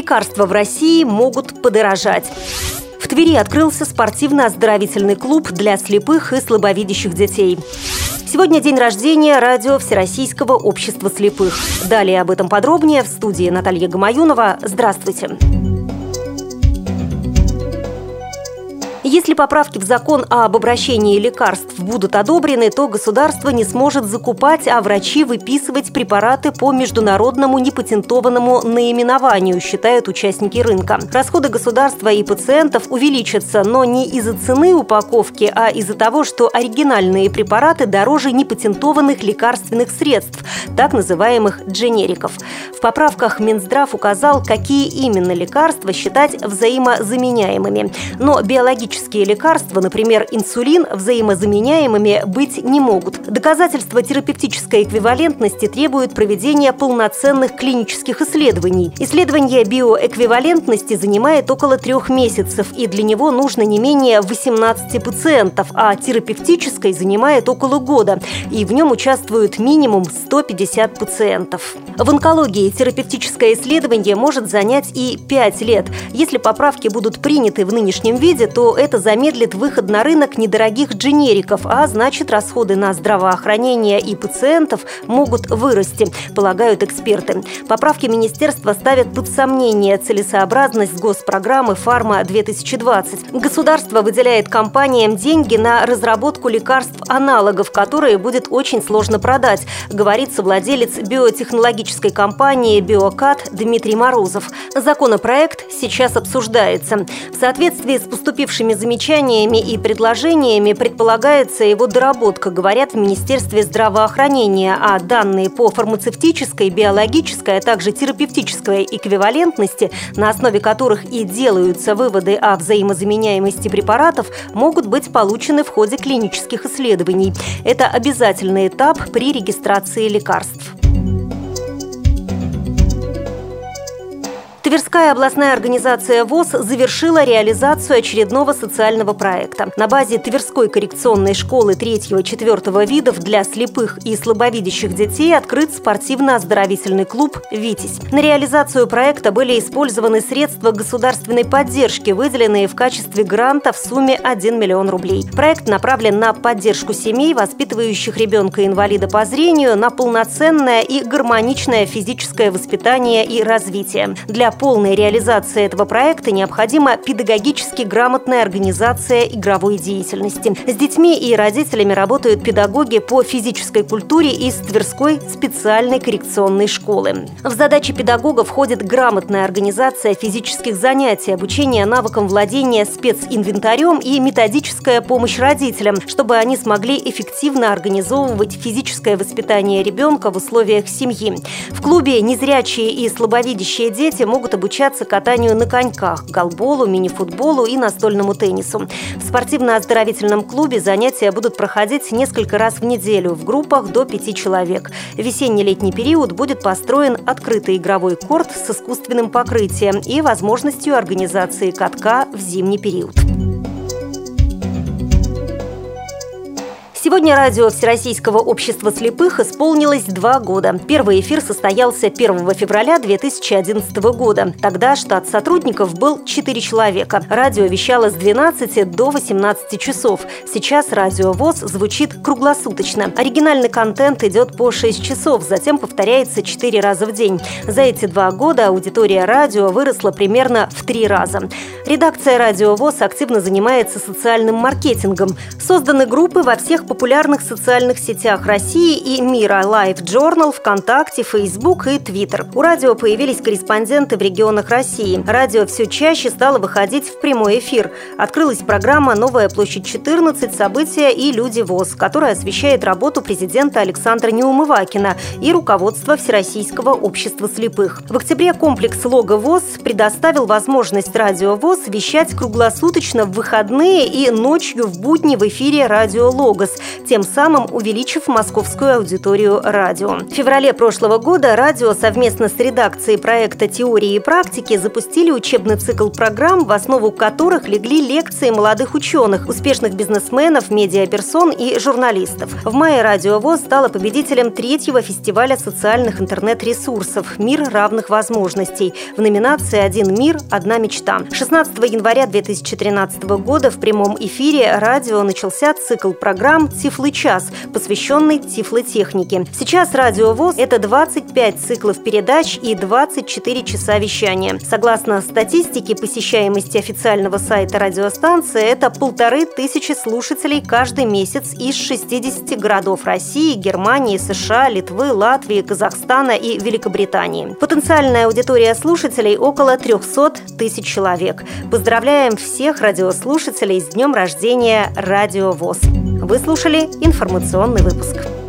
Лекарства в России могут подорожать. В Твери открылся спортивно-оздоровительный клуб для слепых и слабовидящих детей. Сегодня день рождения радио Всероссийского общества слепых. Далее об этом подробнее в студии Наталья Гамаюнова. Здравствуйте. Здравствуйте. Если поправки в закон об обращении лекарств будут одобрены, то государство не сможет закупать, а врачи выписывать препараты по международному непатентованному наименованию, считают участники рынка. Расходы государства и пациентов увеличатся, но не из-за цены упаковки, а из-за того, что оригинальные препараты дороже непатентованных лекарственных средств, так называемых дженериков. В поправках Минздрав указал, какие именно лекарства считать взаимозаменяемыми. Но биологические Химические лекарства, например, инсулин, взаимозаменяемыми быть не могут. Доказательства терапевтической эквивалентности требуют проведения полноценных клинических исследований. Исследование биоэквивалентности занимает около трех месяцев, и для него нужно не менее 18 пациентов, а терапевтической занимает около года, и в нем участвуют минимум 150 пациентов. В онкологии терапевтическое исследование может занять и 5 лет. Если поправки будут приняты в нынешнем виде, то это замедлит выход на рынок недорогих дженериков, а значит расходы на здравоохранение и пациентов могут вырасти, полагают эксперты. Поправки министерства ставят под сомнение целесообразность госпрограммы «Фарма-2020». Государство выделяет компаниям деньги на разработку лекарств-аналогов, которые будет очень сложно продать, говорит совладелец биотехнологической компании «Биокат» Дмитрий Морозов. Законопроект сейчас обсуждается. В соответствии с поступившими Новыми замечаниями и предложениями предполагается его доработка, говорят в Министерстве здравоохранения, а данные по фармацевтической, биологической, а также терапевтической эквивалентности, на основе которых и делаются выводы о взаимозаменяемости препаратов, могут быть получены в ходе клинических исследований. Это обязательный этап при регистрации лекарств. Тверская областная организация ВОЗ завершила реализацию очередного социального проекта. На базе Тверской коррекционной школы 3-4 видов для слепых и слабовидящих детей открыт спортивно-оздоровительный клуб «Витязь». На реализацию проекта были использованы средства государственной поддержки, выделенные в качестве гранта в сумме 1 миллион рублей. Проект направлен на поддержку семей, воспитывающих ребенка-инвалида по зрению, на полноценное и гармоничное физическое воспитание и развитие. Для полной реализации этого проекта необходима педагогически грамотная организация игровой деятельности. С детьми и родителями работают педагоги по физической культуре из Тверской специальной коррекционной школы. В задачи педагога входит грамотная организация физических занятий, обучение навыкам владения специнвентарем и методическая помощь родителям, чтобы они смогли эффективно организовывать физическое воспитание ребенка в условиях семьи. В клубе незрячие и слабовидящие дети могут могут обучаться катанию на коньках, голболу, мини-футболу и настольному теннису. В спортивно-оздоровительном клубе занятия будут проходить несколько раз в неделю в группах до пяти человек. В весенне-летний период будет построен открытый игровой корт с искусственным покрытием и возможностью организации катка в зимний период. Сегодня радио Всероссийского общества слепых исполнилось два года. Первый эфир состоялся 1 февраля 2011 года. Тогда штат сотрудников был 4 человека. Радио вещало с 12 до 18 часов. Сейчас радио ВОЗ звучит круглосуточно. Оригинальный контент идет по 6 часов, затем повторяется 4 раза в день. За эти два года аудитория радио выросла примерно в три раза. Редакция радио ВОЗ активно занимается социальным маркетингом. Созданы группы во всех популярных популярных социальных сетях России и мира Live Journal, ВКонтакте, Facebook и Twitter. У радио появились корреспонденты в регионах России. Радио все чаще стало выходить в прямой эфир. Открылась программа «Новая площадь 14. События и люди ВОЗ», которая освещает работу президента Александра Неумывакина и руководства Всероссийского общества слепых. В октябре комплекс «Лого ВОЗ» предоставил возможность радио ВОЗ вещать круглосуточно в выходные и ночью в будни в эфире «Радио Логос», тем самым увеличив московскую аудиторию радио. В феврале прошлого года радио совместно с редакцией проекта «Теории и практики» запустили учебный цикл программ, в основу которых легли лекции молодых ученых, успешных бизнесменов, медиаперсон и журналистов. В мае «Радио ВОЗ» стала победителем третьего фестиваля социальных интернет-ресурсов «Мир равных возможностей» в номинации «Один мир. Одна мечта». 16 января 2013 года в прямом эфире радио начался цикл программ «Тифлы час», посвященный тифлотехнике. Сейчас «Радио ВОЗ» — это 25 циклов передач и 24 часа вещания. Согласно статистике посещаемости официального сайта радиостанции, это полторы тысячи слушателей каждый месяц из 60 городов России, Германии, США, Литвы, Латвии, Казахстана и Великобритании. Потенциальная аудитория слушателей около 300 тысяч человек. Поздравляем всех радиослушателей с днем рождения Радио ВОЗ. Вы слушали информационный выпуск.